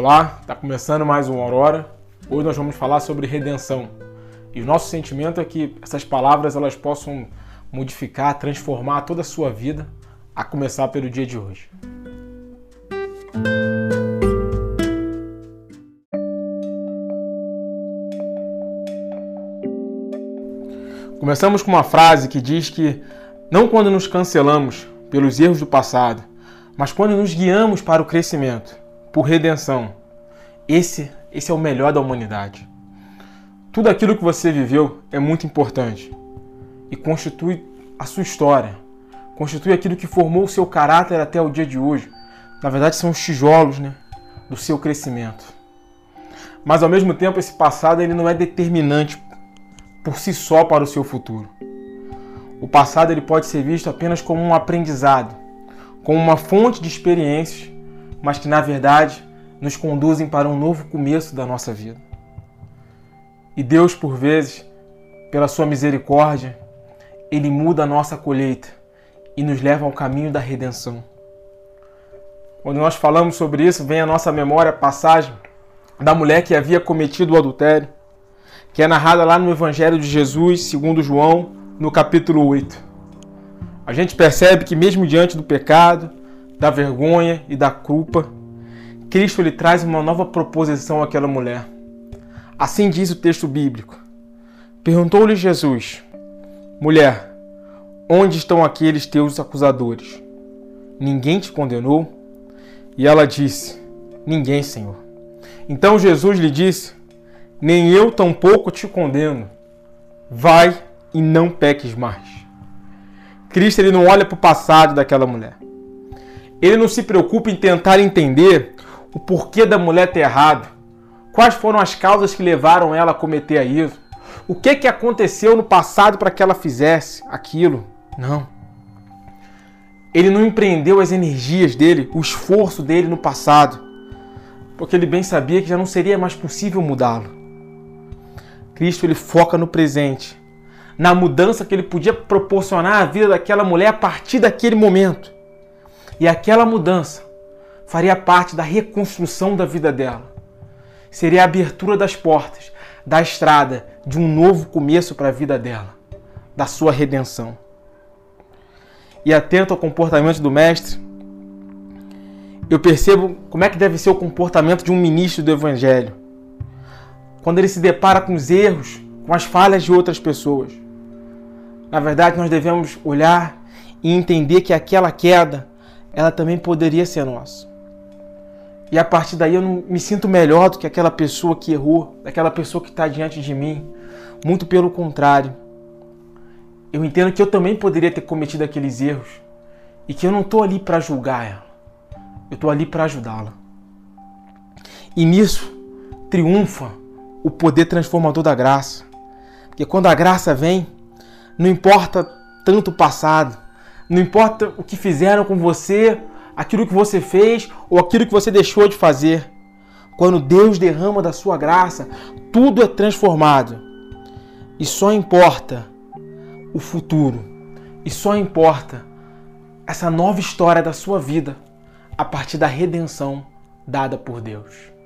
Olá, está começando mais um Aurora. Hoje nós vamos falar sobre redenção. E o nosso sentimento é que essas palavras elas possam modificar, transformar toda a sua vida, a começar pelo dia de hoje. Começamos com uma frase que diz que não quando nos cancelamos pelos erros do passado, mas quando nos guiamos para o crescimento por redenção. Esse, esse é o melhor da humanidade. Tudo aquilo que você viveu é muito importante e constitui a sua história, constitui aquilo que formou o seu caráter até o dia de hoje. Na verdade, são os tijolos né, do seu crescimento. Mas ao mesmo tempo, esse passado ele não é determinante por si só para o seu futuro. O passado ele pode ser visto apenas como um aprendizado, como uma fonte de experiências mas que na verdade nos conduzem para um novo começo da nossa vida. E Deus, por vezes, pela sua misericórdia, ele muda a nossa colheita e nos leva ao caminho da redenção. Quando nós falamos sobre isso, vem à nossa memória a passagem da mulher que havia cometido o adultério, que é narrada lá no Evangelho de Jesus, segundo João, no capítulo 8. A gente percebe que mesmo diante do pecado, da vergonha e da culpa, Cristo lhe traz uma nova proposição àquela mulher. Assim diz o texto bíblico. Perguntou-lhe Jesus: Mulher, onde estão aqueles teus acusadores? Ninguém te condenou? E ela disse: Ninguém, Senhor. Então Jesus lhe disse: Nem eu tampouco te condeno. Vai e não peques mais. Cristo ele não olha para o passado daquela mulher. Ele não se preocupa em tentar entender o porquê da mulher ter errado, quais foram as causas que levaram ela a cometer isso, o que, que aconteceu no passado para que ela fizesse aquilo. Não. Ele não empreendeu as energias dele, o esforço dele no passado, porque ele bem sabia que já não seria mais possível mudá-lo. Cristo ele foca no presente, na mudança que ele podia proporcionar à vida daquela mulher a partir daquele momento. E aquela mudança faria parte da reconstrução da vida dela. Seria a abertura das portas, da estrada de um novo começo para a vida dela, da sua redenção. E atento ao comportamento do mestre, eu percebo como é que deve ser o comportamento de um ministro do evangelho. Quando ele se depara com os erros, com as falhas de outras pessoas. Na verdade, nós devemos olhar e entender que aquela queda ela também poderia ser nossa. E a partir daí eu não me sinto melhor do que aquela pessoa que errou, daquela pessoa que está diante de mim. Muito pelo contrário. Eu entendo que eu também poderia ter cometido aqueles erros e que eu não estou ali para julgar ela. Eu estou ali para ajudá-la. E nisso triunfa o poder transformador da graça. Porque quando a graça vem, não importa tanto o passado, não importa o que fizeram com você, aquilo que você fez ou aquilo que você deixou de fazer. Quando Deus derrama da sua graça, tudo é transformado. E só importa o futuro. E só importa essa nova história da sua vida a partir da redenção dada por Deus.